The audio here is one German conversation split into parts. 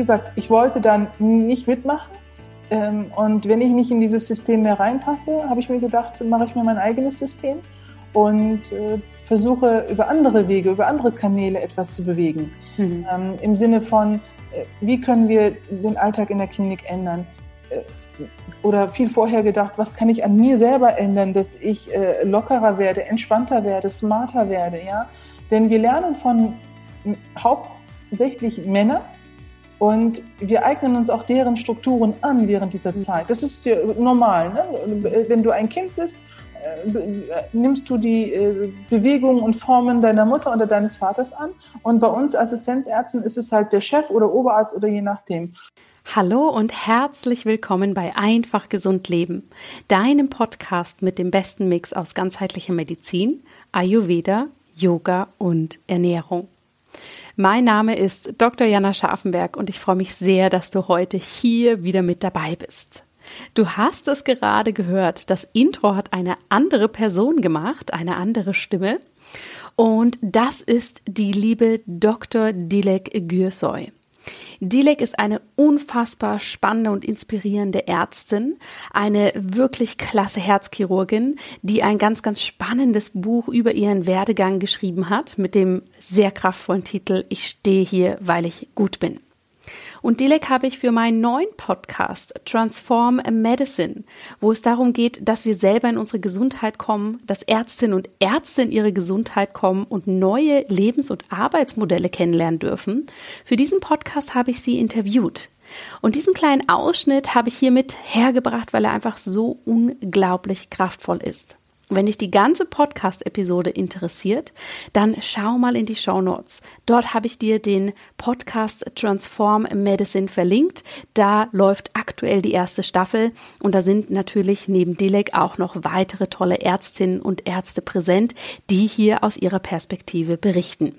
gesagt, ich wollte dann nicht mitmachen. Ähm, und wenn ich nicht in dieses System mehr reinpasse, habe ich mir gedacht, mache ich mir mein eigenes System und äh, versuche über andere Wege, über andere Kanäle etwas zu bewegen. Mhm. Ähm, Im Sinne von, äh, wie können wir den Alltag in der Klinik ändern? Äh, oder viel vorher gedacht, was kann ich an mir selber ändern, dass ich lockerer werde, entspannter werde, smarter werde, ja? Denn wir lernen von hauptsächlich Männern und wir eignen uns auch deren Strukturen an während dieser mhm. Zeit. Das ist ja normal. Ne? Wenn du ein Kind bist äh, nimmst du die äh, Bewegungen und Formen deiner Mutter oder deines Vaters an. Und bei uns Assistenzärzten ist es halt der Chef oder Oberarzt oder je nachdem. Hallo und herzlich willkommen bei Einfach Gesund Leben, deinem Podcast mit dem besten Mix aus ganzheitlicher Medizin, Ayurveda, Yoga und Ernährung. Mein Name ist Dr. Jana Scharfenberg und ich freue mich sehr, dass du heute hier wieder mit dabei bist. Du hast es gerade gehört. Das Intro hat eine andere Person gemacht, eine andere Stimme. Und das ist die liebe Dr. Dilek Gürsoy. Dilek ist eine unfassbar spannende und inspirierende Ärztin, eine wirklich klasse Herzchirurgin, die ein ganz, ganz spannendes Buch über ihren Werdegang geschrieben hat mit dem sehr kraftvollen Titel Ich stehe hier, weil ich gut bin. Und Dilek habe ich für meinen neuen Podcast Transform Medicine, wo es darum geht, dass wir selber in unsere Gesundheit kommen, dass Ärztinnen und Ärzte in ihre Gesundheit kommen und neue Lebens- und Arbeitsmodelle kennenlernen dürfen. Für diesen Podcast habe ich sie interviewt. Und diesen kleinen Ausschnitt habe ich hiermit hergebracht, weil er einfach so unglaublich kraftvoll ist. Wenn dich die ganze Podcast-Episode interessiert, dann schau mal in die Show Notes. Dort habe ich dir den Podcast Transform Medicine verlinkt. Da läuft aktuell die erste Staffel und da sind natürlich neben Dilek auch noch weitere tolle Ärztinnen und Ärzte präsent, die hier aus ihrer Perspektive berichten.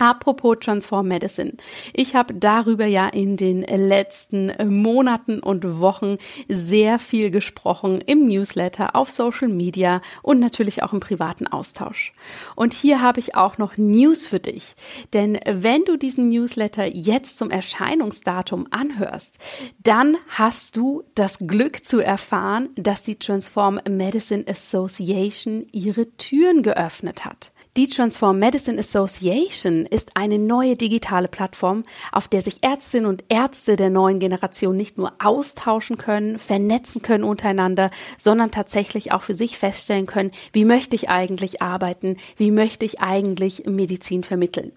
Apropos Transform Medicine. Ich habe darüber ja in den letzten Monaten und Wochen sehr viel gesprochen im Newsletter, auf Social Media und natürlich auch im privaten Austausch. Und hier habe ich auch noch News für dich. Denn wenn du diesen Newsletter jetzt zum Erscheinungsdatum anhörst, dann hast du das Glück zu erfahren, dass die Transform Medicine Association ihre Türen geöffnet hat. Die Transform Medicine Association ist eine neue digitale Plattform, auf der sich Ärztinnen und Ärzte der neuen Generation nicht nur austauschen können, vernetzen können untereinander, sondern tatsächlich auch für sich feststellen können, wie möchte ich eigentlich arbeiten, wie möchte ich eigentlich Medizin vermitteln.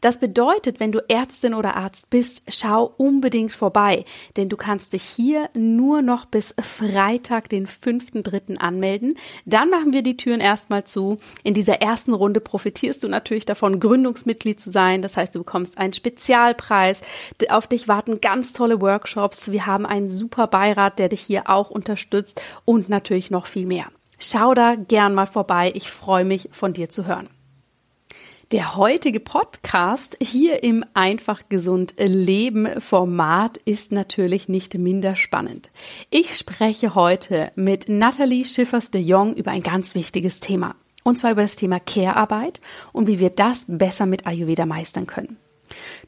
Das bedeutet, wenn du Ärztin oder Arzt bist, schau unbedingt vorbei, denn du kannst dich hier nur noch bis Freitag, den 5.3. anmelden. Dann machen wir die Türen erstmal zu. In dieser ersten Runde profitierst du natürlich davon, Gründungsmitglied zu sein. Das heißt, du bekommst einen Spezialpreis. Auf dich warten ganz tolle Workshops. Wir haben einen super Beirat, der dich hier auch unterstützt und natürlich noch viel mehr. Schau da gern mal vorbei. Ich freue mich, von dir zu hören. Der heutige Podcast hier im Einfach gesund Leben Format ist natürlich nicht minder spannend. Ich spreche heute mit Nathalie Schiffers de Jong über ein ganz wichtiges Thema. Und zwar über das Thema Care-Arbeit und wie wir das besser mit Ayurveda meistern können.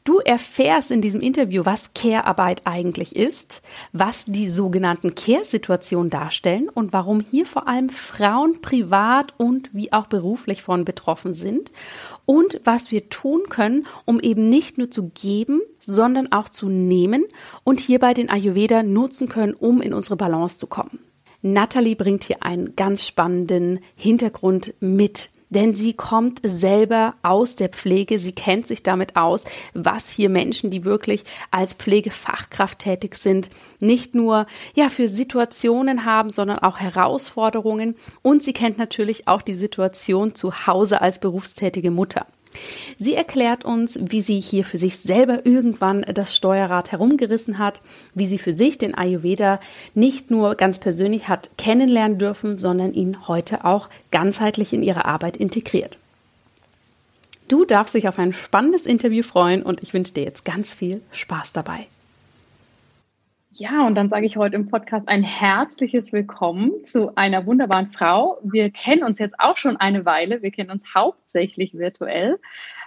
Du erfährst in diesem Interview, was Care-Arbeit eigentlich ist, was die sogenannten Care-Situationen darstellen und warum hier vor allem Frauen privat und wie auch beruflich von betroffen sind und was wir tun können, um eben nicht nur zu geben, sondern auch zu nehmen und hierbei den Ayurveda nutzen können, um in unsere Balance zu kommen. Natalie bringt hier einen ganz spannenden Hintergrund mit denn sie kommt selber aus der Pflege, sie kennt sich damit aus, was hier Menschen, die wirklich als Pflegefachkraft tätig sind, nicht nur ja für Situationen haben, sondern auch Herausforderungen und sie kennt natürlich auch die Situation zu Hause als berufstätige Mutter. Sie erklärt uns, wie sie hier für sich selber irgendwann das Steuerrad herumgerissen hat, wie sie für sich den Ayurveda nicht nur ganz persönlich hat kennenlernen dürfen, sondern ihn heute auch ganzheitlich in ihre Arbeit integriert. Du darfst dich auf ein spannendes Interview freuen und ich wünsche dir jetzt ganz viel Spaß dabei. Ja, und dann sage ich heute im Podcast ein herzliches Willkommen zu einer wunderbaren Frau. Wir kennen uns jetzt auch schon eine Weile. Wir kennen uns hauptsächlich virtuell.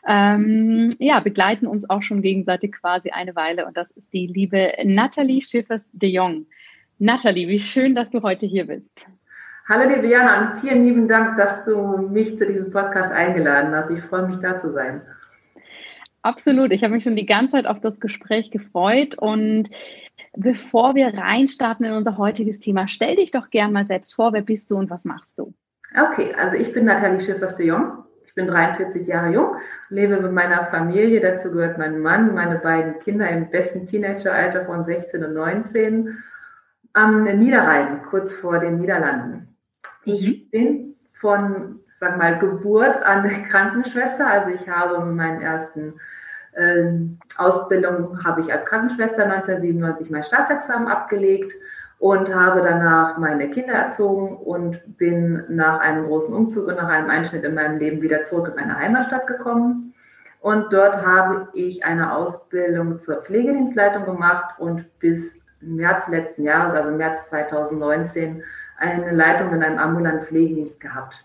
Ähm, ja, begleiten uns auch schon gegenseitig quasi eine Weile. Und das ist die liebe Nathalie Schiffers de Jong. Nathalie, wie schön, dass du heute hier bist. Hallo liebe Jana und vielen lieben Dank, dass du mich zu diesem Podcast eingeladen hast. Ich freue mich da zu sein. Absolut. Ich habe mich schon die ganze Zeit auf das Gespräch gefreut und bevor wir reinstarten in unser heutiges Thema, stell dich doch gern mal selbst vor, wer bist du und was machst du? Okay, also ich bin Nathalie Schiffers de Jong. Ich bin 43 Jahre jung, lebe mit meiner Familie. Dazu gehört mein Mann, meine beiden Kinder im besten Teenageralter von 16 und 19 am Niederrhein, kurz vor den Niederlanden. Ich mhm. bin von, sag mal, Geburt an Krankenschwester. Also ich habe meinen ersten Ausbildung habe ich als Krankenschwester 1997 mein Staatsexamen abgelegt und habe danach meine Kinder erzogen und bin nach einem großen Umzug und nach einem Einschnitt in meinem Leben wieder zurück in meine Heimatstadt gekommen. Und dort habe ich eine Ausbildung zur Pflegedienstleitung gemacht und bis März letzten Jahres, also März 2019, eine Leitung in einem ambulanten Pflegedienst gehabt.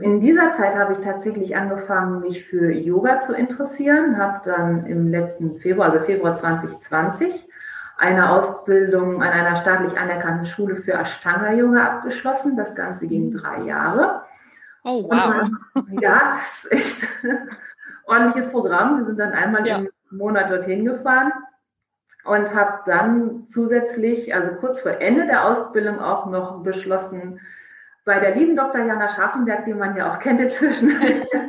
In dieser Zeit habe ich tatsächlich angefangen, mich für Yoga zu interessieren, habe dann im letzten Februar, also Februar 2020, eine Ausbildung an einer staatlich anerkannten Schule für Ashtanga-Yoga abgeschlossen. Das Ganze ging mhm. drei Jahre. Oh, wow. Dann, ja, das ist echt ordentliches Programm. Wir sind dann einmal ja. im Monat dorthin gefahren und habe dann zusätzlich, also kurz vor Ende der Ausbildung auch noch beschlossen, bei der lieben Dr. Jana Schaffenberg, die man ja auch kennt inzwischen,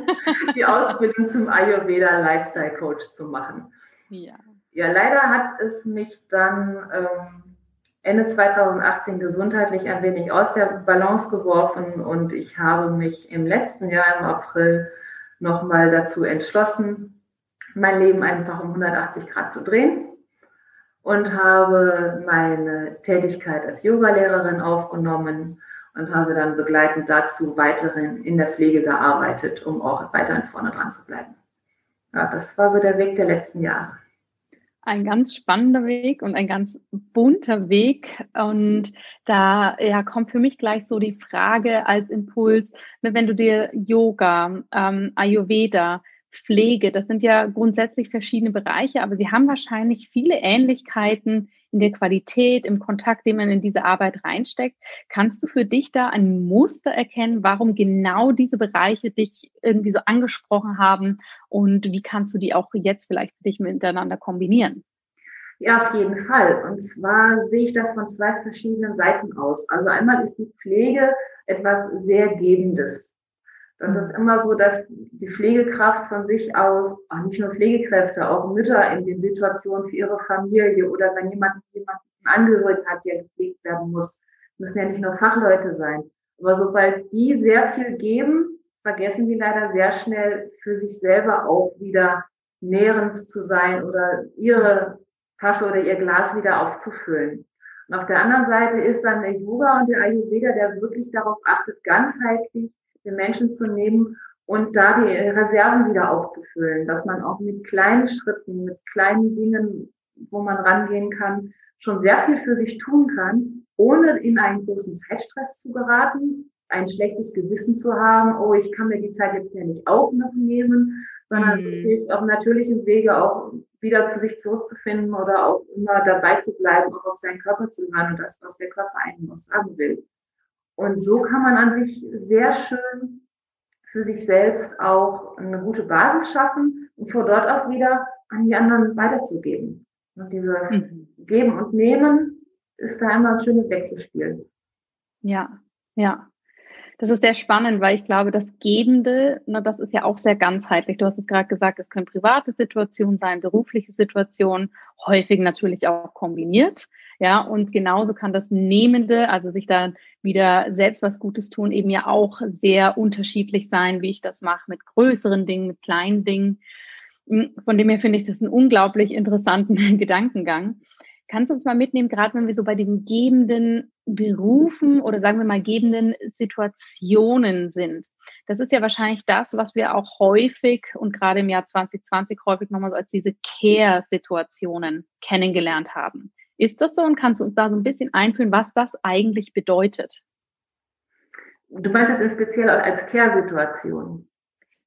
die Ausbildung zum Ayurveda Lifestyle Coach zu machen. Ja. Ja, leider hat es mich dann ähm, Ende 2018 gesundheitlich ein wenig aus der Balance geworfen und ich habe mich im letzten Jahr im April nochmal dazu entschlossen, mein Leben einfach um 180 Grad zu drehen und habe meine Tätigkeit als Yogalehrerin aufgenommen und habe dann begleitend dazu weiterhin in der Pflege gearbeitet, um auch weiterhin vorne dran zu bleiben. Ja, das war so der Weg der letzten Jahre. Ein ganz spannender Weg und ein ganz bunter Weg. Und da ja, kommt für mich gleich so die Frage als Impuls, ne, wenn du dir Yoga, ähm, Ayurveda, Pflege, das sind ja grundsätzlich verschiedene Bereiche, aber sie haben wahrscheinlich viele Ähnlichkeiten in der Qualität, im Kontakt, den man in diese Arbeit reinsteckt. Kannst du für dich da ein Muster erkennen, warum genau diese Bereiche dich irgendwie so angesprochen haben und wie kannst du die auch jetzt vielleicht für dich miteinander kombinieren? Ja, auf jeden Fall. Und zwar sehe ich das von zwei verschiedenen Seiten aus. Also einmal ist die Pflege etwas sehr Gebendes. Das ist immer so, dass die Pflegekraft von sich aus, auch nicht nur Pflegekräfte, auch Mütter in den Situationen für ihre Familie oder wenn jemand jemanden Angehörigen hat, der gepflegt werden muss, müssen ja nicht nur Fachleute sein. Aber sobald die sehr viel geben, vergessen die leider sehr schnell für sich selber auch wieder nährend zu sein oder ihre Tasse oder ihr Glas wieder aufzufüllen. Und auf der anderen Seite ist dann der Yoga und der Ayurveda, der wirklich darauf achtet, ganzheitlich den Menschen zu nehmen und da die Reserven wieder aufzufüllen, dass man auch mit kleinen Schritten, mit kleinen Dingen, wo man rangehen kann, schon sehr viel für sich tun kann, ohne in einen großen Zeitstress zu geraten, ein schlechtes Gewissen zu haben, oh, ich kann mir die Zeit jetzt ja nicht auch noch nehmen, sondern mhm. auf natürlichem Wege auch wieder zu sich zurückzufinden oder auch immer dabei zu bleiben, auch auf seinen Körper zu hören und das, was der Körper einem noch sagen will. Und so kann man an sich sehr schön für sich selbst auch eine gute Basis schaffen und von dort aus wieder an die anderen weiterzugeben. Und dieses mhm. Geben und Nehmen ist da immer ein schönes Wechselspiel. Ja, ja. Das ist sehr spannend, weil ich glaube, das Gebende, na, das ist ja auch sehr ganzheitlich. Du hast es gerade gesagt, es können private Situationen sein, berufliche Situationen, häufig natürlich auch kombiniert. Ja, und genauso kann das Nehmende, also sich da wieder selbst was Gutes tun, eben ja auch sehr unterschiedlich sein, wie ich das mache mit größeren Dingen, mit kleinen Dingen. Hm, von dem her finde ich das einen unglaublich interessanten Gedankengang. Kannst du uns mal mitnehmen, gerade wenn wir so bei diesen gebenden Berufen oder sagen wir mal gebenden Situationen sind? Das ist ja wahrscheinlich das, was wir auch häufig und gerade im Jahr 2020 häufig nochmal so als diese Care-Situationen kennengelernt haben Ist das so und kannst du uns da so ein bisschen einführen, was das eigentlich bedeutet? Du meinst jetzt speziell als Care-Situation?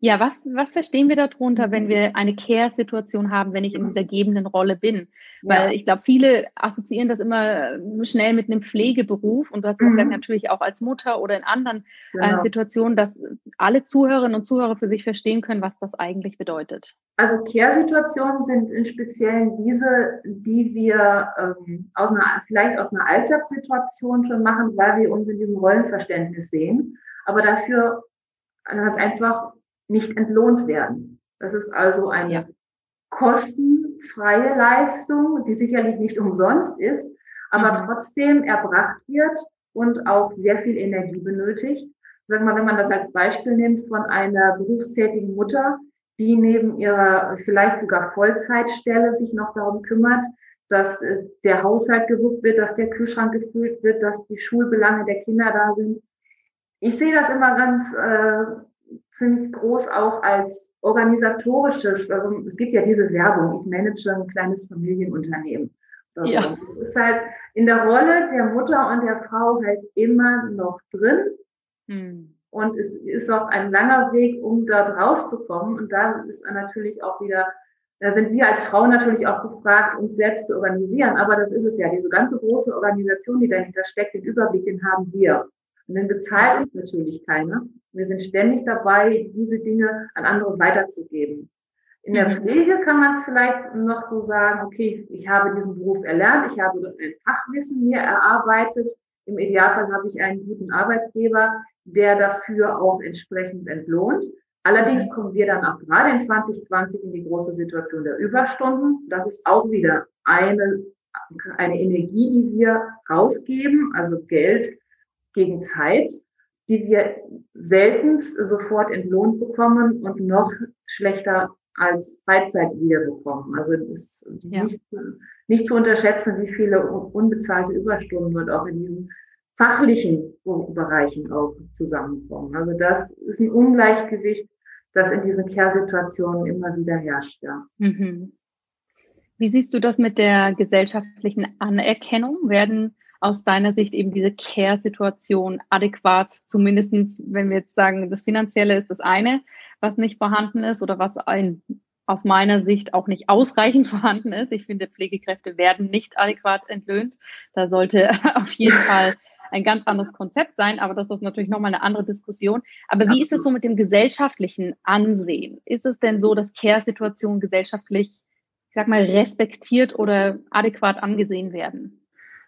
Ja, was, was verstehen wir darunter, wenn wir eine Care-Situation haben, wenn ich in dieser gebenden Rolle bin? Weil ja. ich glaube, viele assoziieren das immer schnell mit einem Pflegeberuf und du hast mhm. gesagt, natürlich auch als Mutter oder in anderen äh, genau. äh, Situationen, dass alle Zuhörerinnen und Zuhörer für sich verstehen können, was das eigentlich bedeutet. Also Care-Situationen sind in Speziellen diese, die wir ähm, aus einer, vielleicht aus einer Alltagssituation schon machen, weil wir uns in diesem Rollenverständnis sehen, aber dafür ganz einfach nicht entlohnt werden. Das ist also eine ja. kostenfreie Leistung, die sicherlich nicht umsonst ist, aber mhm. trotzdem erbracht wird und auch sehr viel Energie benötigt. Sag mal, wenn man das als Beispiel nimmt von einer berufstätigen Mutter, die neben ihrer vielleicht sogar Vollzeitstelle sich noch darum kümmert, dass äh, der Haushalt gewuppt wird, dass der Kühlschrank gefüllt wird, dass die Schulbelange der Kinder da sind. Ich sehe das immer ganz äh, ziemlich groß auch als organisatorisches, also es gibt ja diese Werbung, ich manage ein kleines Familienunternehmen. Also ja. Das ist halt in der Rolle der Mutter und der Frau halt immer noch drin. Hm. Und es ist auch ein langer Weg, um dort rauszukommen. Und da ist natürlich auch wieder, da sind wir als Frauen natürlich auch gefragt, uns selbst zu organisieren. Aber das ist es ja, diese ganze große Organisation, die dahinter steckt, den Überblick, den haben wir. Und dann bezahlt uns natürlich keiner. Wir sind ständig dabei, diese Dinge an andere weiterzugeben. In der mhm. Pflege kann man es vielleicht noch so sagen, okay, ich habe diesen Beruf erlernt, ich habe ein Fachwissen mir erarbeitet. Im Idealfall habe ich einen guten Arbeitgeber, der dafür auch entsprechend entlohnt. Allerdings kommen wir dann auch gerade in 2020 in die große Situation der Überstunden. Das ist auch wieder eine, eine Energie, die wir rausgeben, also Geld gegen Zeit die wir selten sofort entlohnt bekommen und noch schlechter als Freizeit wiederbekommen. Also es ist ja. nicht, nicht zu unterschätzen, wie viele unbezahlte Überstunden und auch in diesen fachlichen Bereichen auch zusammenkommen. Also das ist ein Ungleichgewicht, das in diesen Care-Situationen immer wieder herrscht. Ja. Mhm. Wie siehst du das mit der gesellschaftlichen Anerkennung? Werden aus deiner Sicht eben diese Care-Situation adäquat, zumindestens, wenn wir jetzt sagen, das Finanzielle ist das eine, was nicht vorhanden ist oder was ein, aus meiner Sicht auch nicht ausreichend vorhanden ist. Ich finde, Pflegekräfte werden nicht adäquat entlöhnt. Da sollte auf jeden Fall ein ganz anderes Konzept sein, aber das ist natürlich nochmal eine andere Diskussion. Aber wie ist es so mit dem gesellschaftlichen Ansehen? Ist es denn so, dass Care-Situationen gesellschaftlich, ich sag mal, respektiert oder adäquat angesehen werden?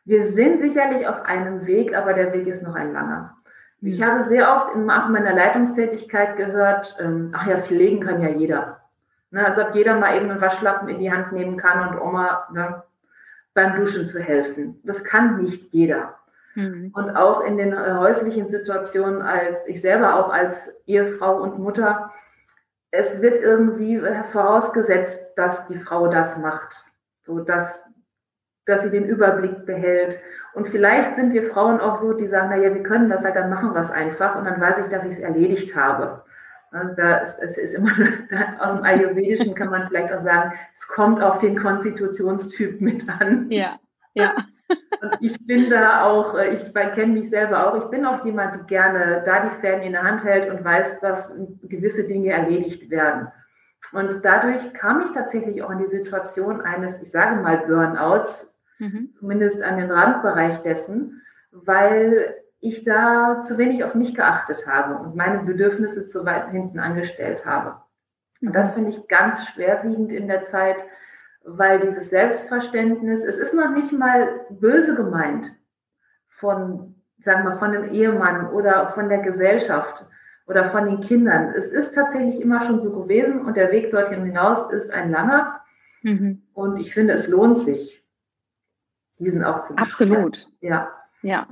Wir sind sicherlich auf einem Weg, aber der Weg ist noch ein langer. Ich habe sehr oft auch in meiner Leitungstätigkeit gehört, ähm, ach ja, pflegen kann ja jeder. Ne, als ob jeder mal eben einen Waschlappen in die Hand nehmen kann und Oma ne, beim Duschen zu helfen. Das kann nicht jeder. Mhm. Und auch in den äh, häuslichen Situationen, als ich selber auch als Ehefrau und Mutter, es wird irgendwie vorausgesetzt, dass die Frau das macht. So dass dass sie den Überblick behält. Und vielleicht sind wir Frauen auch so, die sagen, naja, wir können das halt, dann machen wir es einfach und dann weiß ich, dass ich es erledigt habe. Und da ist, es ist immer, aus dem Ayurvedischen kann man vielleicht auch sagen, es kommt auf den Konstitutionstyp mit an. Ja, ja. Und ich bin da auch, äh, ich kenne mich selber auch, ich bin auch jemand, die gerne da die Fäden in der Hand hält und weiß, dass gewisse Dinge erledigt werden. Und dadurch kam ich tatsächlich auch in die Situation eines, ich sage mal, Burnouts, mhm. zumindest an den Randbereich dessen, weil ich da zu wenig auf mich geachtet habe und meine Bedürfnisse zu weit hinten angestellt habe. Und das finde ich ganz schwerwiegend in der Zeit, weil dieses Selbstverständnis, es ist noch nicht mal böse gemeint von, sagen wir, von dem Ehemann oder von der Gesellschaft oder von den Kindern. Es ist tatsächlich immer schon so gewesen und der Weg dorthin hinaus ist ein langer. Mhm. Und ich finde, es lohnt sich diesen auch zu Absolut. Ja. Ja.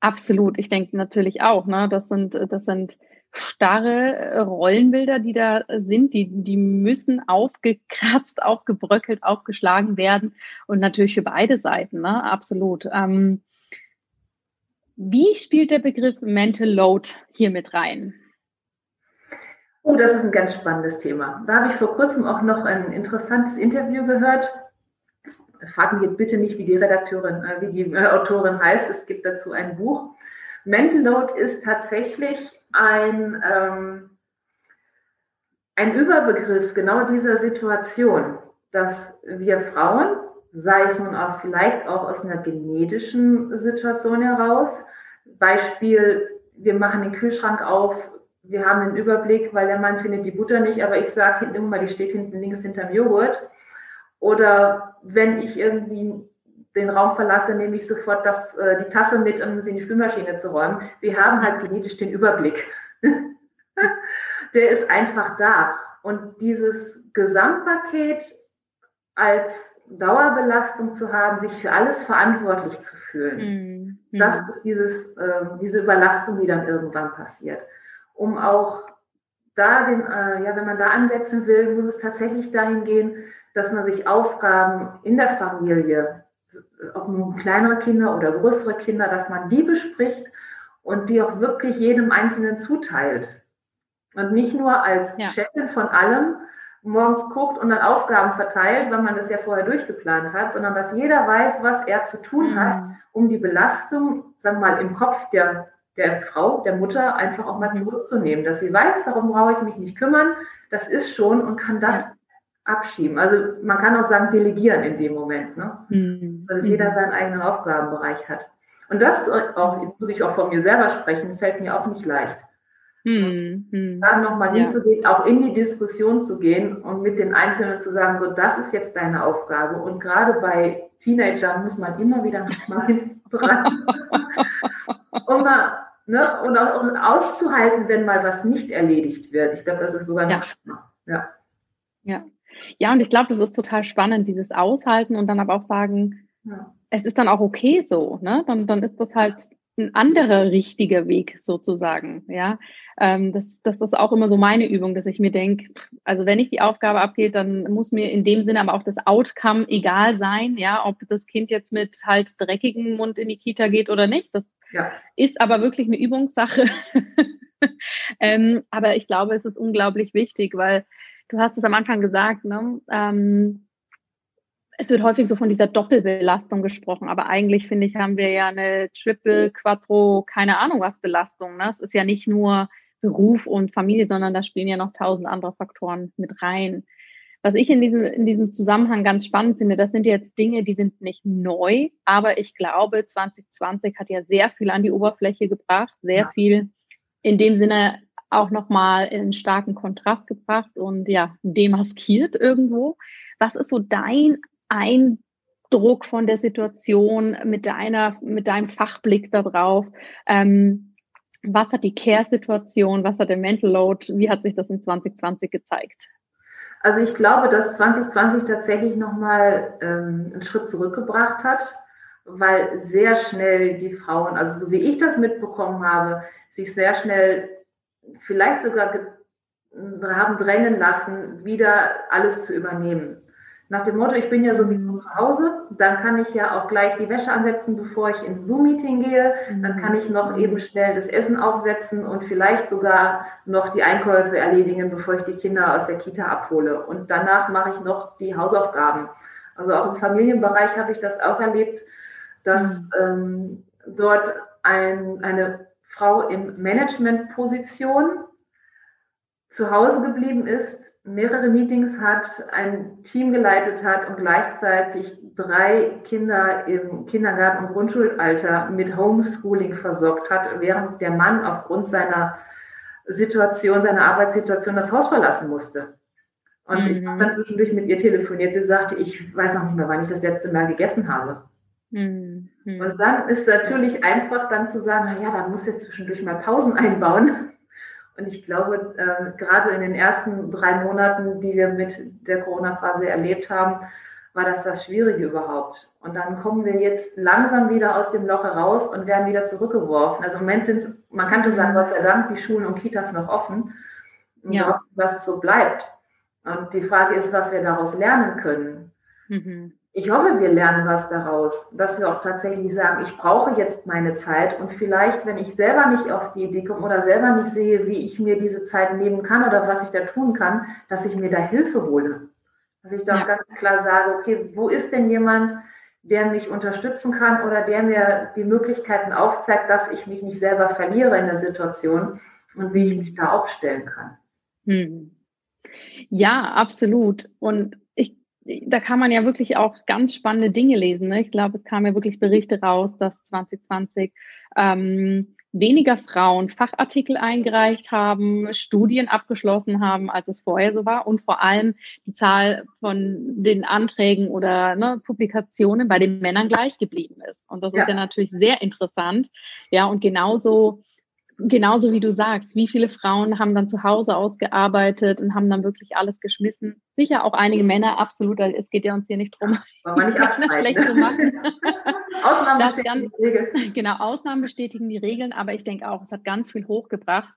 Absolut. Ich denke natürlich auch, ne, das sind, das sind starre Rollenbilder, die da sind, die, die müssen aufgekratzt, aufgebröckelt, aufgeschlagen werden und natürlich für beide Seiten, ne? absolut. Ähm, wie spielt der Begriff Mental Load hier mit rein? Oh, das ist ein ganz spannendes Thema. Da habe ich vor kurzem auch noch ein interessantes Interview gehört frag mich jetzt bitte nicht, wie die Redakteurin, äh, wie die äh, Autorin heißt. Es gibt dazu ein Buch. Mental Load ist tatsächlich ein, ähm, ein Überbegriff genau dieser Situation, dass wir Frauen, sei es nun auch vielleicht auch aus einer genetischen Situation heraus, Beispiel, wir machen den Kühlschrank auf, wir haben den Überblick, weil der Mann findet die Butter nicht, aber ich sage mal, die steht hinten links hinterm Joghurt. Oder wenn ich irgendwie den Raum verlasse, nehme ich sofort das, äh, die Tasse mit, um sie in die Spülmaschine zu räumen. Wir haben halt genetisch den Überblick. Der ist einfach da. Und dieses Gesamtpaket als Dauerbelastung zu haben, sich für alles verantwortlich zu fühlen, mhm. das ist dieses, äh, diese Überlastung, die dann irgendwann passiert. Um auch da den, äh, ja, wenn man da ansetzen will, muss es tatsächlich dahin gehen, dass man sich Aufgaben in der Familie, ob nun kleinere Kinder oder größere Kinder, dass man die bespricht und die auch wirklich jedem Einzelnen zuteilt. Und nicht nur als ja. Chefin von allem morgens guckt und dann Aufgaben verteilt, weil man das ja vorher durchgeplant hat, sondern dass jeder weiß, was er zu tun mhm. hat, um die Belastung, sagen wir mal, im Kopf der, der Frau, der Mutter einfach auch mal mhm. zurückzunehmen. Dass sie weiß, darum brauche ich mich nicht kümmern, das ist schon und kann das ja abschieben. Also man kann auch sagen, delegieren in dem Moment, ne? Mhm. So, dass jeder seinen eigenen Aufgabenbereich hat. Und das auch, muss ich auch von mir selber sprechen, fällt mir auch nicht leicht. Mhm. Dann nochmal ja. hinzugehen, auch in die Diskussion zu gehen und mit den Einzelnen zu sagen, so, das ist jetzt deine Aufgabe. Und gerade bei Teenagern muss man immer wieder nochmal dran, um mal, ne, und auch, auch, auszuhalten, wenn mal was nicht erledigt wird. Ich glaube, das ist sogar noch schlimmer. Ja. Ja, ja, und ich glaube, das ist total spannend, dieses Aushalten und dann aber auch sagen, ja. es ist dann auch okay so, ne? Dann, dann ist das halt ein anderer richtiger Weg sozusagen, ja. Ähm, das, das ist auch immer so meine Übung, dass ich mir denke, also wenn ich die Aufgabe abgehe, dann muss mir in dem Sinne aber auch das Outcome egal sein, ja, ob das Kind jetzt mit halt dreckigem Mund in die Kita geht oder nicht. Das ja. ist aber wirklich eine Übungssache. ähm, aber ich glaube, es ist unglaublich wichtig, weil du hast es am Anfang gesagt, ne? Ähm, es wird häufig so von dieser Doppelbelastung gesprochen, aber eigentlich finde ich, haben wir ja eine Triple, Quattro, keine Ahnung was Belastung. Ne? Es ist ja nicht nur Beruf und Familie, sondern da spielen ja noch tausend andere Faktoren mit rein. Was ich in diesem, in diesem Zusammenhang ganz spannend finde, das sind jetzt Dinge, die sind nicht neu, aber ich glaube, 2020 hat ja sehr viel an die Oberfläche gebracht, sehr ja. viel in dem Sinne auch nochmal in starken Kontrast gebracht und ja, demaskiert irgendwo. Was ist so dein Eindruck von der Situation mit deiner, mit deinem Fachblick darauf? Ähm, was hat die Care-Situation, was hat der Mental Load, wie hat sich das in 2020 gezeigt? Also ich glaube, dass 2020 tatsächlich nochmal ähm, einen Schritt zurückgebracht hat, weil sehr schnell die Frauen, also so wie ich das mitbekommen habe, sich sehr schnell vielleicht sogar haben drängen lassen, wieder alles zu übernehmen. Nach dem Motto, ich bin ja sowieso zu Hause, dann kann ich ja auch gleich die Wäsche ansetzen, bevor ich ins Zoom-Meeting gehe. Dann kann ich noch eben schnell das Essen aufsetzen und vielleicht sogar noch die Einkäufe erledigen, bevor ich die Kinder aus der Kita abhole. Und danach mache ich noch die Hausaufgaben. Also auch im Familienbereich habe ich das auch erlebt, dass mhm. ähm, dort ein, eine Frau in Managementposition zu Hause geblieben ist, mehrere Meetings hat, ein Team geleitet hat und gleichzeitig drei Kinder im Kindergarten- und Grundschulalter mit Homeschooling versorgt hat, während der Mann aufgrund seiner Situation, seiner Arbeitssituation das Haus verlassen musste. Und mhm. ich habe dann zwischendurch mit ihr telefoniert. Sie sagte, ich weiß noch nicht mehr, wann ich das letzte Mal gegessen habe. Mhm. Und dann ist natürlich einfach dann zu sagen, na ja, dann muss jetzt zwischendurch mal Pausen einbauen. Und ich glaube, äh, gerade in den ersten drei Monaten, die wir mit der Corona-Phase erlebt haben, war das das Schwierige überhaupt. Und dann kommen wir jetzt langsam wieder aus dem Loch heraus und werden wieder zurückgeworfen. Also im Moment sind es, man kann schon sagen, Gott sei Dank, die Schulen und Kitas noch offen. Und ja. Dass es so bleibt. Und die Frage ist, was wir daraus lernen können. Mhm ich hoffe, wir lernen was daraus, dass wir auch tatsächlich sagen, ich brauche jetzt meine Zeit und vielleicht, wenn ich selber nicht auf die Idee komme oder selber nicht sehe, wie ich mir diese Zeit nehmen kann oder was ich da tun kann, dass ich mir da Hilfe hole. Dass ich da ja. ganz klar sage, okay, wo ist denn jemand, der mich unterstützen kann oder der mir die Möglichkeiten aufzeigt, dass ich mich nicht selber verliere in der Situation und wie ich mich da aufstellen kann. Hm. Ja, absolut. Und da kann man ja wirklich auch ganz spannende Dinge lesen. Ne? Ich glaube, es kamen ja wirklich Berichte raus, dass 2020 ähm, weniger Frauen Fachartikel eingereicht haben, Studien abgeschlossen haben, als es vorher so war und vor allem die Zahl von den Anträgen oder ne, Publikationen bei den Männern gleich geblieben ist. Und das ja. ist ja natürlich sehr interessant. Ja, und genauso genauso wie du sagst, wie viele Frauen haben dann zu Hause ausgearbeitet und haben dann wirklich alles geschmissen. Sicher auch einige Männer, absolut, es geht ja uns hier nicht drum, ja, nicht schlecht zu machen. Ausnahmen bestätigen ganz, die Regeln. Genau, Ausnahmen bestätigen die Regeln, aber ich denke auch, es hat ganz viel hochgebracht.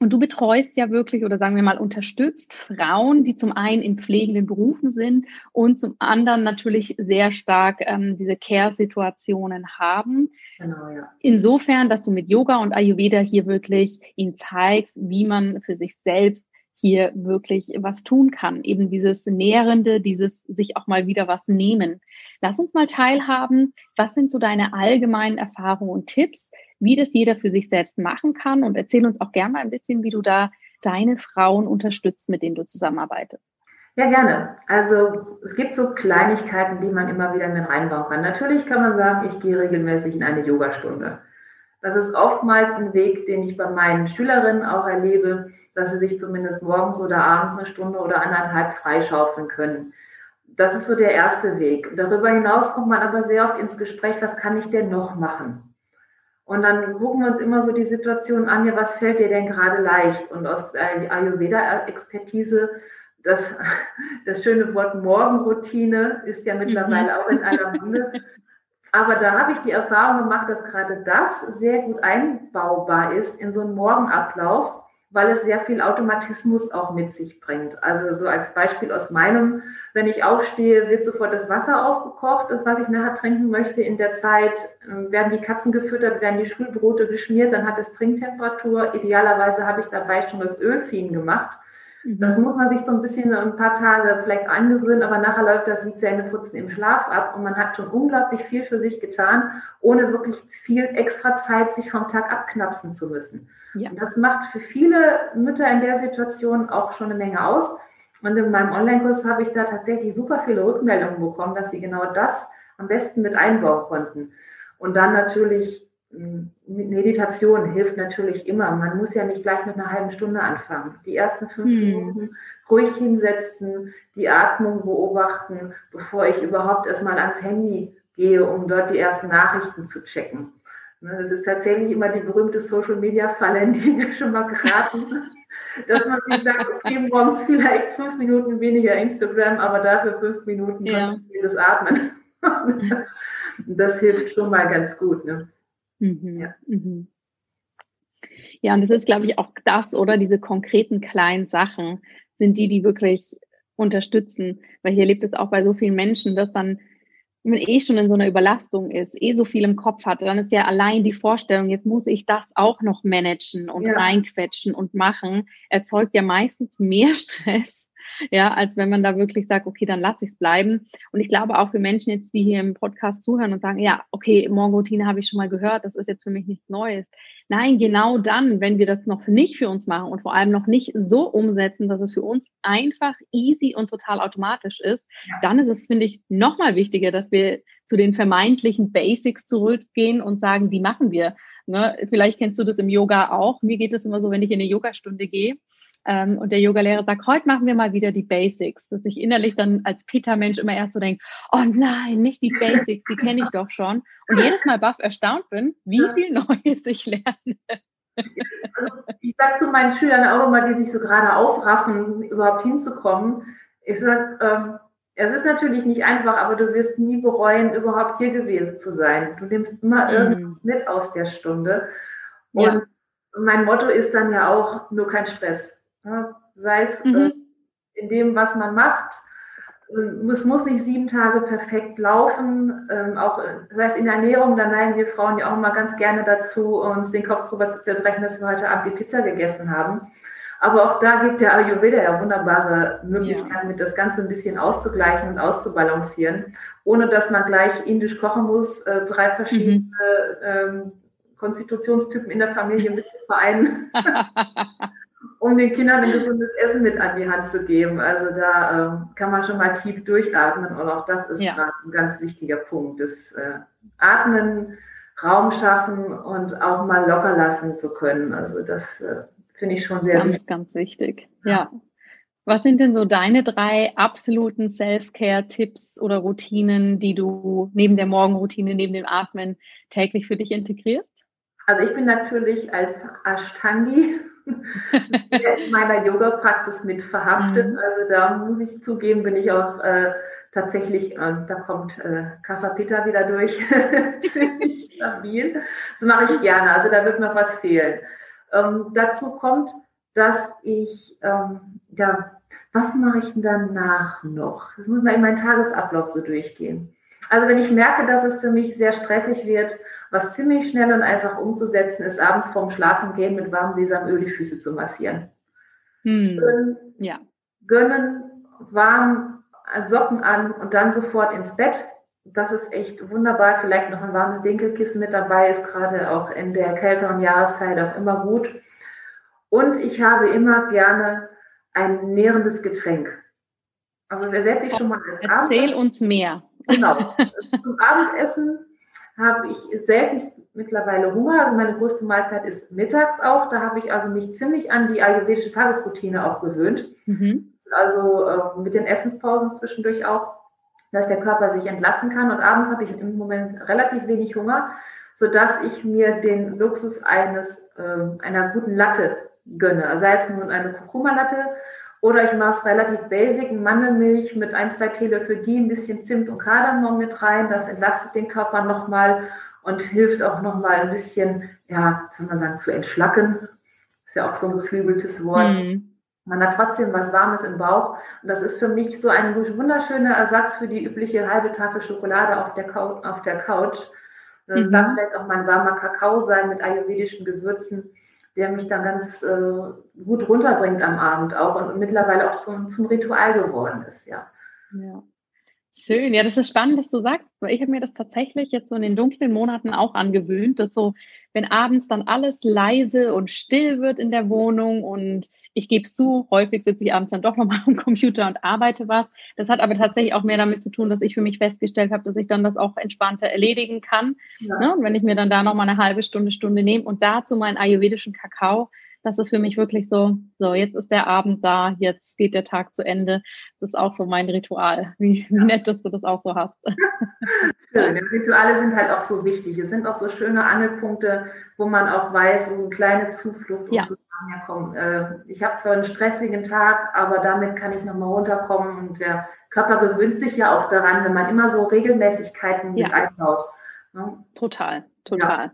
Und du betreust ja wirklich oder sagen wir mal unterstützt Frauen, die zum einen in pflegenden Berufen sind und zum anderen natürlich sehr stark ähm, diese Care-Situationen haben. Genau, ja. Insofern, dass du mit Yoga und Ayurveda hier wirklich ihnen zeigst, wie man für sich selbst hier wirklich was tun kann. Eben dieses Nährende, dieses sich auch mal wieder was nehmen. Lass uns mal teilhaben. Was sind so deine allgemeinen Erfahrungen und Tipps, wie das jeder für sich selbst machen kann. Und erzähl uns auch gerne mal ein bisschen, wie du da deine Frauen unterstützt, mit denen du zusammenarbeitest. Ja, gerne. Also es gibt so Kleinigkeiten, die man immer wieder mit reinbauen kann. Natürlich kann man sagen, ich gehe regelmäßig in eine Yogastunde. Das ist oftmals ein Weg, den ich bei meinen Schülerinnen auch erlebe, dass sie sich zumindest morgens oder abends eine Stunde oder anderthalb freischaufeln können. Das ist so der erste Weg. Darüber hinaus kommt man aber sehr oft ins Gespräch, was kann ich denn noch machen? Und dann gucken wir uns immer so die Situation an, ja, was fällt dir denn gerade leicht? Und aus Ayurveda-Expertise, das, das schöne Wort Morgenroutine ist ja mittlerweile mhm. auch in aller Munde. Aber da habe ich die Erfahrung gemacht, dass gerade das sehr gut einbaubar ist in so einen Morgenablauf weil es sehr viel Automatismus auch mit sich bringt. Also so als Beispiel aus meinem, wenn ich aufstehe, wird sofort das Wasser aufgekocht, das, was ich nachher trinken möchte. In der Zeit ähm, werden die Katzen gefüttert, werden die Schulbrote geschmiert, dann hat es Trinktemperatur. Idealerweise habe ich dabei schon das Ölziehen gemacht. Mhm. Das muss man sich so ein bisschen ein paar Tage vielleicht angewöhnen, aber nachher läuft das wie Zähneputzen im Schlaf ab und man hat schon unglaublich viel für sich getan, ohne wirklich viel extra Zeit sich vom Tag abknapsen zu müssen. Ja. Das macht für viele Mütter in der Situation auch schon eine Menge aus. Und in meinem Online-Kurs habe ich da tatsächlich super viele Rückmeldungen bekommen, dass sie genau das am besten mit einbauen konnten. Und dann natürlich Meditation hilft natürlich immer. Man muss ja nicht gleich mit einer halben Stunde anfangen. Die ersten fünf hm. Minuten ruhig hinsetzen, die Atmung beobachten, bevor ich überhaupt erstmal ans Handy gehe, um dort die ersten Nachrichten zu checken. Ne, das ist tatsächlich immer die berühmte Social-Media-Falle, in die wir schon mal geraten, dass man sich sagt, okay, morgens vielleicht fünf Minuten weniger Instagram, aber dafür fünf Minuten ja. konzentriertes Atmen. das hilft schon mal ganz gut. Ne? Mhm. Ja. Mhm. ja, und das ist, glaube ich, auch das, oder diese konkreten kleinen Sachen sind die, die wirklich unterstützen, weil hier lebt es auch bei so vielen Menschen, dass dann wenn man eh schon in so einer Überlastung ist, eh so viel im Kopf hat, dann ist ja allein die Vorstellung, jetzt muss ich das auch noch managen und ja. reinquetschen und machen, erzeugt ja meistens mehr Stress, ja, als wenn man da wirklich sagt, okay, dann lasse ich es bleiben. Und ich glaube auch für Menschen jetzt, die hier im Podcast zuhören und sagen, ja, okay, Morgenroutine habe ich schon mal gehört, das ist jetzt für mich nichts Neues. Nein, genau dann, wenn wir das noch nicht für uns machen und vor allem noch nicht so umsetzen, dass es für uns einfach easy und total automatisch ist, dann ist es, finde ich, nochmal wichtiger, dass wir zu den vermeintlichen Basics zurückgehen und sagen, die machen wir. Ne? Vielleicht kennst du das im Yoga auch. Mir geht es immer so, wenn ich in eine Yogastunde gehe, ähm, und der Yogalehrer sagt, heute machen wir mal wieder die Basics, dass ich innerlich dann als Peter-Mensch immer erst so denke, oh nein, nicht die Basics, die kenne ich doch schon. Und jedes Mal baff erstaunt bin, wie viel Neues ich lerne. Also ich sage zu meinen Schülern auch immer, die sich so gerade aufraffen, überhaupt hinzukommen, ich sage, ähm, es ist natürlich nicht einfach, aber du wirst nie bereuen, überhaupt hier gewesen zu sein. Du nimmst immer mhm. irgendwas mit aus der Stunde. Und ja. mein Motto ist dann ja auch nur kein Stress. Ja, sei es mhm. äh, in dem, was man macht. Es muss nicht sieben Tage perfekt laufen, ähm, auch sei es in der Ernährung, da neigen wir Frauen ja auch mal ganz gerne dazu, uns den Kopf drüber zu zerbrechen, dass wir heute Abend die Pizza gegessen haben. Aber auch da gibt der Ayurveda ja wunderbare Möglichkeiten, ja. das Ganze ein bisschen auszugleichen und auszubalancieren, ohne dass man gleich indisch kochen muss, äh, drei verschiedene mhm. ähm, Konstitutionstypen in der Familie mit zu vereinen, um den Kindern ein gesundes Essen mit an die Hand zu geben. Also da ähm, kann man schon mal tief durchatmen und auch das ist ja. gerade ein ganz wichtiger Punkt. Das äh, Atmen, Raum schaffen und auch mal locker lassen zu können. Also das äh, Finde ich schon sehr ganz, wichtig. Ganz wichtig, ja. Was sind denn so deine drei absoluten Self-Care-Tipps oder Routinen, die du neben der Morgenroutine, neben dem Atmen täglich für dich integrierst? Also ich bin natürlich als Ashtangi in meiner Yoga-Praxis mit verhaftet. Mhm. Also da muss ich zugeben, bin ich auch äh, tatsächlich, äh, da kommt äh, Kapha Pitta wieder durch, ziemlich stabil. Das mache ich gerne. Also da wird noch was fehlen. Ähm, dazu kommt, dass ich, ähm, ja, was mache ich denn danach noch? Das muss man in meinen Tagesablauf so durchgehen. Also wenn ich merke, dass es für mich sehr stressig wird, was ziemlich schnell und einfach umzusetzen ist, abends vorm Schlafengehen mit warmem Sesamöl die Füße zu massieren. Hm. Gönnen, ja. gönnen, warm Socken an und dann sofort ins Bett das ist echt wunderbar. Vielleicht noch ein warmes Dinkelkissen mit dabei, ist gerade auch in der kälteren Jahreszeit auch immer gut. Und ich habe immer gerne ein nährendes Getränk. Also das ersetze ich schon mal als Erzähl Abendessen. uns mehr. Genau. Zum Abendessen habe ich selten mittlerweile Hunger. Also meine größte Mahlzeit ist mittags auch. Da habe ich also mich ziemlich an die ayurvedische Tagesroutine auch gewöhnt. Mhm. Also äh, mit den Essenspausen zwischendurch auch dass der Körper sich entlasten kann. Und abends habe ich im Moment relativ wenig Hunger, sodass ich mir den Luxus eines, äh, einer guten Latte gönne. Sei es nun eine Kurkuma-Latte oder ich mache es relativ basic, Mandelmilch mit ein, zwei Teelöffel Ghee, ein bisschen Zimt und Kardamom mit rein. Das entlastet den Körper nochmal und hilft auch nochmal ein bisschen, ja, soll man sagen, zu entschlacken. Ist ja auch so ein geflügeltes Wort. Mm. Man hat trotzdem was Warmes im Bauch. Und das ist für mich so ein wunderschöner Ersatz für die übliche halbe Tafel Schokolade auf der, Couch. Auf der Couch. Das mhm. darf vielleicht auch mal ein warmer Kakao sein mit ayurvedischen Gewürzen, der mich dann ganz äh, gut runterbringt am Abend auch und mittlerweile auch zum, zum Ritual geworden ist, ja. ja. Schön, ja, das ist spannend, was du sagst. Ich habe mir das tatsächlich jetzt so in den dunklen Monaten auch angewöhnt, dass so, wenn abends dann alles leise und still wird in der Wohnung und ich gebe es zu, häufig sitze ich abends dann doch nochmal am Computer und arbeite was. Das hat aber tatsächlich auch mehr damit zu tun, dass ich für mich festgestellt habe, dass ich dann das auch entspannter erledigen kann. Ja. Ne? Und wenn ich mir dann da nochmal eine halbe Stunde, Stunde nehme und dazu meinen ayurvedischen Kakao, das ist für mich wirklich so, so, jetzt ist der Abend da, jetzt geht der Tag zu Ende. Das ist auch so mein Ritual. Wie, wie nett, dass du das auch so hast. Schön. Rituale sind halt auch so wichtig. Es sind auch so schöne Angelpunkte, wo man auch weiß, so eine kleine Zuflucht, ja. zu ja, komm, äh, ich habe zwar einen stressigen Tag, aber damit kann ich nochmal runterkommen und der Körper gewöhnt sich ja auch daran, wenn man immer so Regelmäßigkeiten ja. einbaut. Ne? Total, total. Ja.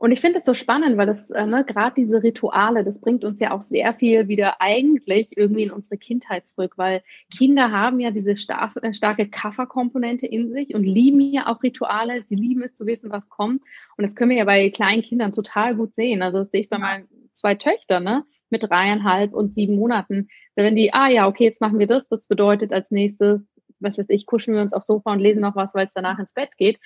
Und ich finde es so spannend, weil das, äh, ne, gerade diese Rituale, das bringt uns ja auch sehr viel wieder eigentlich irgendwie in unsere Kindheit zurück, weil Kinder haben ja diese star äh, starke Kafferkomponente in sich und lieben ja auch Rituale. Sie lieben es zu wissen, was kommt. Und das können wir ja bei kleinen Kindern total gut sehen. Also das sehe ich bei meinen zwei Töchter, ne? Mit dreieinhalb und sieben Monaten. Wenn die, ah ja, okay, jetzt machen wir das, das bedeutet als nächstes, was weiß ich, kuscheln wir uns aufs Sofa und lesen noch was, weil es danach ins Bett geht.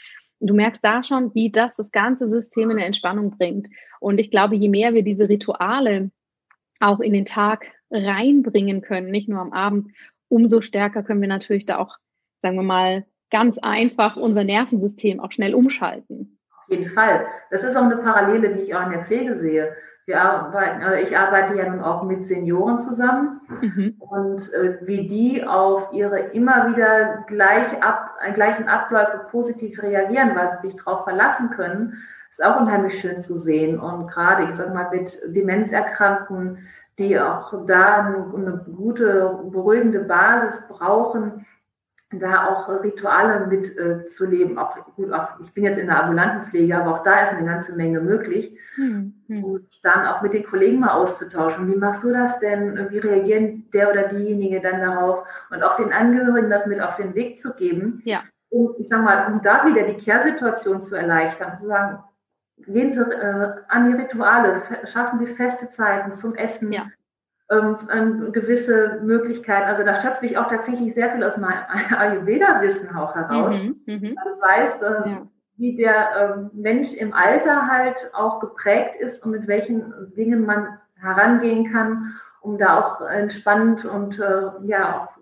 Du merkst da schon, wie das das ganze System in eine Entspannung bringt. Und ich glaube, je mehr wir diese Rituale auch in den Tag reinbringen können, nicht nur am Abend, umso stärker können wir natürlich da auch, sagen wir mal, ganz einfach unser Nervensystem auch schnell umschalten. Auf jeden Fall. Das ist auch eine Parallele, die ich auch in der Pflege sehe. Arbeiten, äh, ich arbeite ja nun auch mit Senioren zusammen mhm. und äh, wie die auf ihre immer wieder gleich ab, gleichen Abläufe positiv reagieren, weil sie sich darauf verlassen können, ist auch unheimlich schön zu sehen. Und gerade, ich sag mal, mit Demenzerkrankten, die auch da eine, eine gute, beruhigende Basis brauchen, da auch Rituale mit äh, zu leben. Auch, gut, auch, ich bin jetzt in der ambulanten Pflege, aber auch da ist eine ganze Menge möglich. Hm, hm. Um sich dann auch mit den Kollegen mal auszutauschen. Wie machst du das denn? Wie reagieren der oder diejenige dann darauf? Und auch den Angehörigen das mit auf den Weg zu geben. Ja. Um, ich sag mal, um da wieder die Kehrsituation zu erleichtern, zu sagen, gehen Sie äh, an die Rituale, schaffen Sie feste Zeiten zum Essen. Ja ähm, gewisse Möglichkeiten. Also da schöpfe ich auch tatsächlich sehr viel aus meinem Ayurveda-Wissen auch heraus. Mhm, mh. Also ich weiß, äh, ja. wie der ähm, Mensch im Alter halt auch geprägt ist und mit welchen Dingen man herangehen kann, um da auch entspannt und äh, ja auch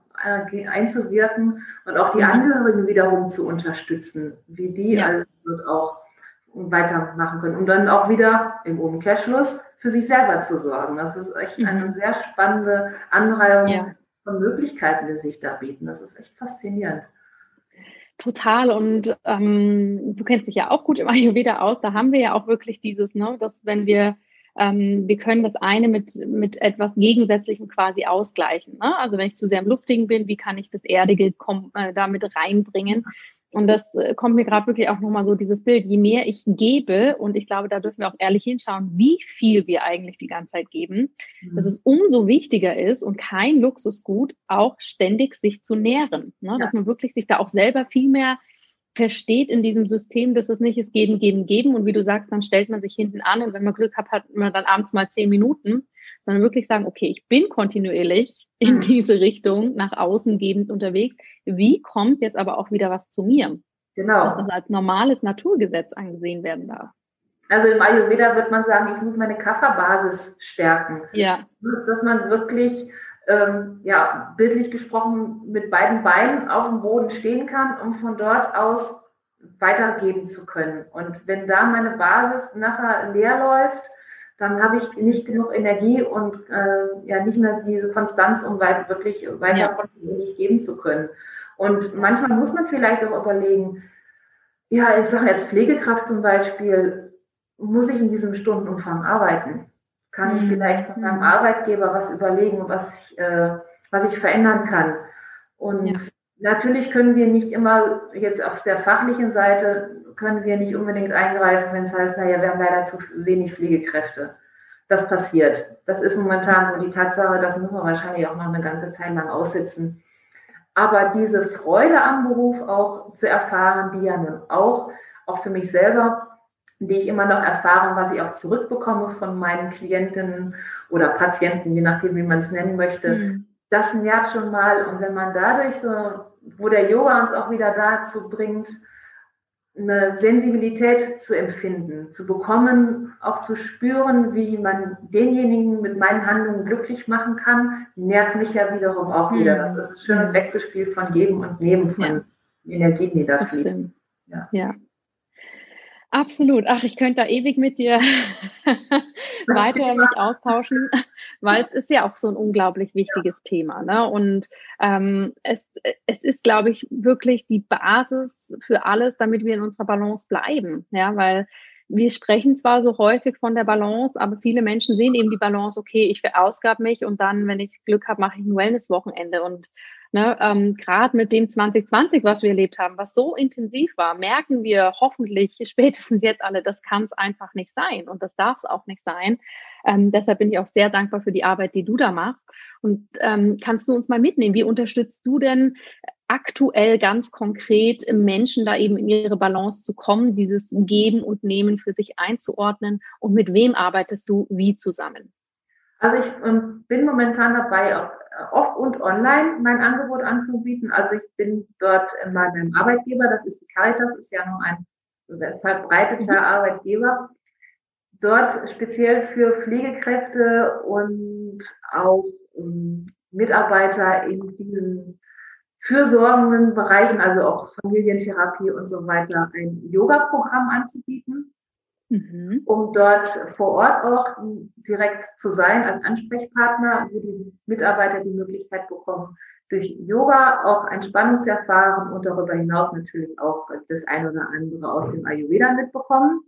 äh, einzuwirken und auch die mhm. Angehörigen wiederum zu unterstützen, wie die ja. also auch weitermachen können, um dann auch wieder im Umkehrschluss für sich selber zu sorgen. Das ist echt mhm. eine sehr spannende Anreihung ja. von Möglichkeiten, die sich da bieten. Das ist echt faszinierend. Total. Und ähm, du kennst dich ja auch gut im Ayurveda aus. Da haben wir ja auch wirklich dieses, ne, dass wenn wir ähm, wir können das eine mit, mit etwas Gegensätzlichem quasi ausgleichen. Ne? Also wenn ich zu sehr im Luftigen bin, wie kann ich das Erdige äh, damit reinbringen? Und das äh, kommt mir gerade wirklich auch nochmal so dieses Bild, je mehr ich gebe, und ich glaube, da dürfen wir auch ehrlich hinschauen, wie viel wir eigentlich die ganze Zeit geben, mhm. dass es umso wichtiger ist und kein Luxusgut, auch ständig sich zu nähren. Ne? Ja. Dass man wirklich sich da auch selber viel mehr versteht in diesem System, dass es nicht ist geben, geben, geben. Und wie du sagst, dann stellt man sich hinten an und wenn man Glück hat, hat man dann abends mal zehn Minuten, sondern wirklich sagen, okay, ich bin kontinuierlich in mhm. diese Richtung nach außen gebend unterwegs. Wie kommt jetzt aber auch wieder was zu mir? Genau. Dass das als normales Naturgesetz angesehen werden darf. Also im Ayurveda wird man sagen, ich muss meine Kafferbasis stärken. Ja. Dass man wirklich, ähm, ja, bildlich gesprochen, mit beiden Beinen auf dem Boden stehen kann, um von dort aus weitergeben zu können. Und wenn da meine Basis nachher leer läuft, dann habe ich nicht genug Energie und äh, ja nicht mehr diese Konstanz, um weit, wirklich weiter ja. kontinuierlich geben zu können. Und manchmal muss man vielleicht auch überlegen, ja, ich sage jetzt Pflegekraft zum Beispiel, muss ich in diesem Stundenumfang arbeiten? Kann ich mhm. vielleicht von meinem Arbeitgeber was überlegen, was ich, äh, was ich verändern kann? Und ja. Natürlich können wir nicht immer jetzt auf der fachlichen Seite können wir nicht unbedingt eingreifen, wenn es heißt, naja, wir haben leider zu wenig Pflegekräfte. Das passiert. Das ist momentan so die Tatsache, das muss man wahrscheinlich auch noch eine ganze Zeit lang aussitzen. Aber diese Freude am Beruf auch zu erfahren, die ja nun auch, auch für mich selber, die ich immer noch erfahre, was ich auch zurückbekomme von meinen Klientinnen oder Patienten, je nachdem, wie man es nennen möchte, mhm. das nährt schon mal. Und wenn man dadurch so, wo der Yoga uns auch wieder dazu bringt, eine Sensibilität zu empfinden, zu bekommen, auch zu spüren, wie man denjenigen mit meinen Handlungen glücklich machen kann, nährt mich ja wiederum auch wieder. Das ist ein schönes mhm. Wechselspiel von Geben und Nehmen von ja. Energien, die da fließen. Ja. ja. Absolut. Ach, ich könnte da ewig mit dir weiter mich austauschen, weil es ist ja auch so ein unglaublich wichtiges ja. Thema. Ne? Und ähm, es, es ist, glaube ich, wirklich die Basis für alles, damit wir in unserer Balance bleiben. Ja, weil wir sprechen zwar so häufig von der Balance, aber viele Menschen sehen eben die Balance, okay, ich verausgab mich und dann, wenn ich Glück habe, mache ich ein Wellness-Wochenende. Und Ne, ähm, Gerade mit dem 2020, was wir erlebt haben, was so intensiv war, merken wir hoffentlich spätestens jetzt alle, das kann es einfach nicht sein und das darf es auch nicht sein. Ähm, deshalb bin ich auch sehr dankbar für die Arbeit, die du da machst. Und ähm, kannst du uns mal mitnehmen? Wie unterstützt du denn aktuell ganz konkret Menschen da eben in ihre Balance zu kommen, dieses Geben und Nehmen für sich einzuordnen? Und mit wem arbeitest du wie zusammen? Also ich ähm, bin momentan dabei, auch off und online mein Angebot anzubieten. Also ich bin dort in meinem Arbeitgeber, das ist die Caritas, ist ja nur ein verbreiteter mhm. Arbeitgeber. Dort speziell für Pflegekräfte und auch um, Mitarbeiter in diesen fürsorgenden Bereichen, also auch Familientherapie und so weiter, ein Yoga-Programm anzubieten mhm. um dort vor Ort auch direkt zu sein als Ansprechpartner, wo die Mitarbeiter die Möglichkeit bekommen, durch Yoga auch Entspannung zu erfahren und darüber hinaus natürlich auch das eine oder andere aus dem Ayurveda mitbekommen.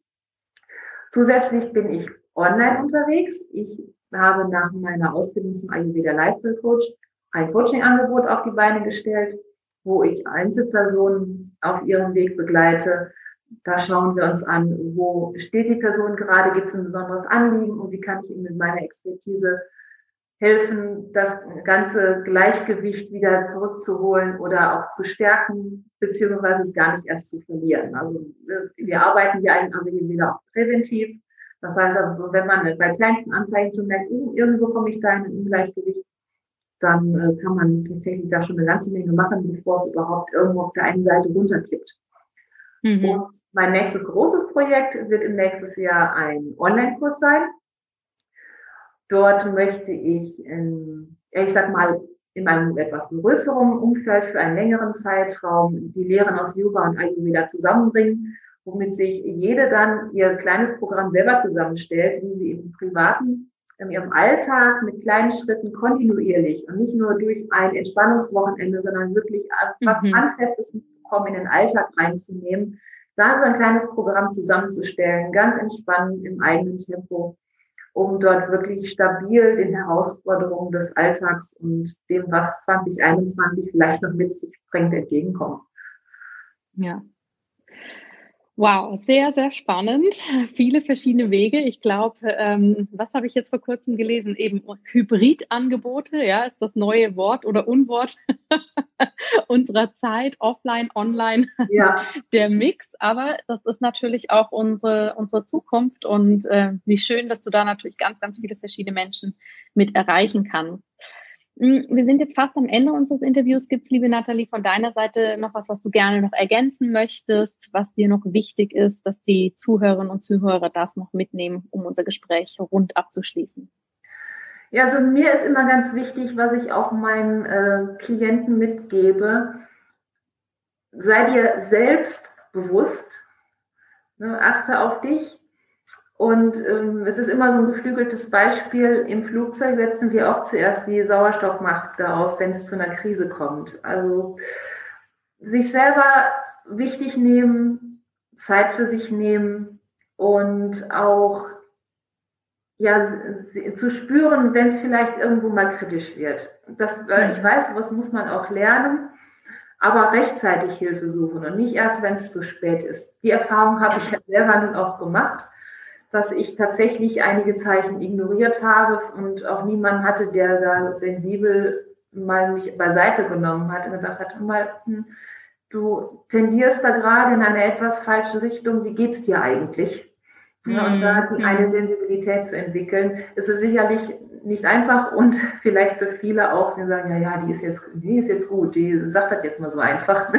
Zusätzlich bin ich online unterwegs. Ich habe nach meiner Ausbildung zum Ayurveda Lifestyle Coach ein Coaching-Angebot auf die Beine gestellt, wo ich Einzelpersonen auf ihrem Weg begleite, da schauen wir uns an, wo steht die Person gerade, gibt es ein besonderes Anliegen und wie kann ich ihm mit meiner Expertise helfen, das ganze Gleichgewicht wieder zurückzuholen oder auch zu stärken, beziehungsweise es gar nicht erst zu verlieren. Also wir arbeiten ja in Ayurveda auch präventiv. Das heißt also, wenn man bei kleinsten Anzeichen schon merkt, uh, irgendwo komme ich da in ein Ungleichgewicht, dann äh, kann man tatsächlich da schon eine ganze Menge machen, bevor es überhaupt irgendwo auf der einen Seite runterkippt. Mhm. Und mein nächstes großes Projekt wird im nächsten Jahr ein Online-Kurs sein. Dort möchte ich, in, ich sag mal, in einem etwas größeren Umfeld für einen längeren Zeitraum die Lehren aus Yoga und Ayurveda zusammenbringen, womit sich jede dann ihr kleines Programm selber zusammenstellt, wie sie im privaten, in ihrem Alltag mit kleinen Schritten kontinuierlich und nicht nur durch ein Entspannungswochenende, sondern wirklich was mhm. Handfestes bekommen, in den Alltag reinzunehmen, da so ein kleines Programm zusammenzustellen, ganz entspannt im eigenen Tempo um dort wirklich stabil den Herausforderungen des Alltags und dem, was 2021 vielleicht noch mit sich bringt, entgegenkommen. Ja, Wow, sehr, sehr spannend. Viele verschiedene Wege. Ich glaube, ähm, was habe ich jetzt vor kurzem gelesen? Eben Hybridangebote, ja, ist das neue Wort oder Unwort unserer Zeit, offline, online, ja. der Mix. Aber das ist natürlich auch unsere, unsere Zukunft und äh, wie schön, dass du da natürlich ganz, ganz viele verschiedene Menschen mit erreichen kannst. Hm, wir sind jetzt fast am Ende unseres Interviews. Gibt es, liebe Nathalie, von deiner Seite noch was, was du gerne noch ergänzen möchtest, was dir noch wichtig ist, dass die Zuhörerinnen und Zuhörer das noch mitnehmen, um unser Gespräch rund abzuschließen? Ja, also mir ist immer ganz wichtig, was ich auch meinen äh, Klienten mitgebe. Sei dir selbst bewusst, ne, achte auf dich, und ähm, es ist immer so ein geflügeltes Beispiel. Im Flugzeug setzen wir auch zuerst die Sauerstoffmaske auf, wenn es zu einer Krise kommt. Also sich selber wichtig nehmen, Zeit für sich nehmen und auch ja, zu spüren, wenn es vielleicht irgendwo mal kritisch wird. Das, äh, ich weiß, was muss man auch lernen, aber rechtzeitig Hilfe suchen und nicht erst, wenn es zu spät ist. Die Erfahrung habe ich ja selber nun auch gemacht dass ich tatsächlich einige Zeichen ignoriert habe und auch niemanden hatte, der da sensibel mal mich beiseite genommen hat und gedacht hat, mal, hm, du tendierst da gerade in eine etwas falsche Richtung, wie geht's dir eigentlich? Ja, und da die mhm. eine Sensibilität zu entwickeln, ist es sicherlich nicht einfach und vielleicht für viele auch, die sagen, ja, ja, die ist jetzt, die ist jetzt gut, die sagt das jetzt mal so einfach.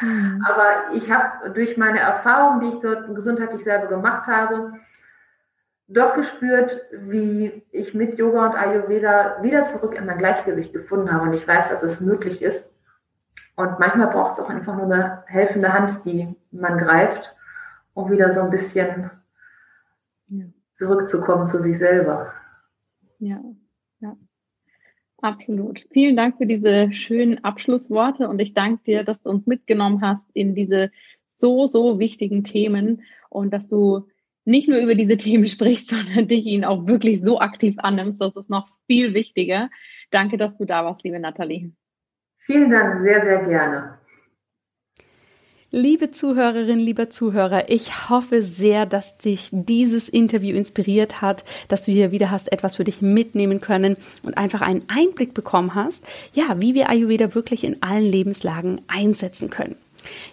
Mhm. Aber ich habe durch meine Erfahrung, die ich so gesundheitlich selber gemacht habe, doch gespürt, wie ich mit Yoga und Ayurveda wieder zurück in mein Gleichgewicht gefunden habe. Und ich weiß, dass es möglich ist. Und manchmal braucht es auch einfach nur eine helfende Hand, die man greift, um wieder so ein bisschen zurückzukommen zu sich selber. Ja, ja. Absolut. Vielen Dank für diese schönen Abschlussworte und ich danke dir, dass du uns mitgenommen hast in diese so, so wichtigen Themen und dass du nicht nur über diese Themen sprichst, sondern dich ihnen auch wirklich so aktiv annimmst. Das ist noch viel wichtiger. Danke, dass du da warst, liebe Nathalie. Vielen Dank, sehr, sehr gerne. Liebe Zuhörerin, lieber Zuhörer, ich hoffe sehr, dass dich dieses Interview inspiriert hat, dass du hier wieder hast etwas für dich mitnehmen können und einfach einen Einblick bekommen hast, ja, wie wir Ayurveda wirklich in allen Lebenslagen einsetzen können.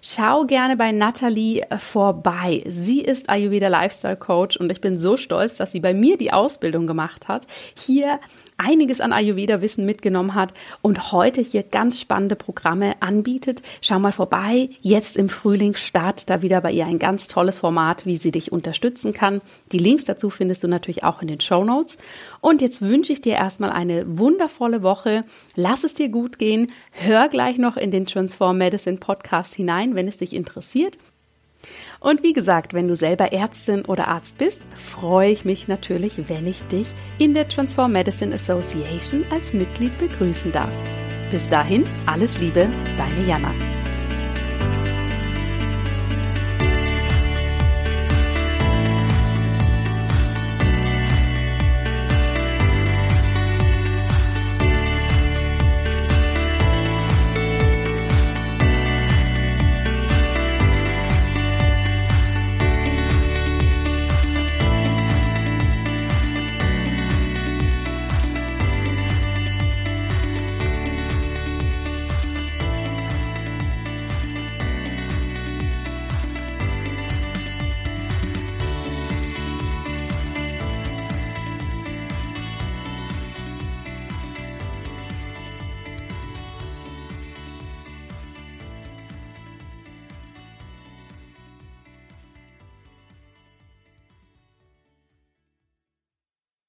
Schau gerne bei Natalie vorbei. Sie ist Ayurveda Lifestyle Coach und ich bin so stolz, dass sie bei mir die Ausbildung gemacht hat. Hier einiges an Ayurveda-Wissen mitgenommen hat und heute hier ganz spannende Programme anbietet. Schau mal vorbei. Jetzt im Frühling startet da wieder bei ihr ein ganz tolles Format, wie sie dich unterstützen kann. Die Links dazu findest du natürlich auch in den Show Notes. Und jetzt wünsche ich dir erstmal eine wundervolle Woche. Lass es dir gut gehen. Hör gleich noch in den Transform Medicine Podcast hinein, wenn es dich interessiert. Und wie gesagt, wenn du selber Ärztin oder Arzt bist, freue ich mich natürlich, wenn ich dich in der Transform Medicine Association als Mitglied begrüßen darf. Bis dahin, alles Liebe, deine Jana.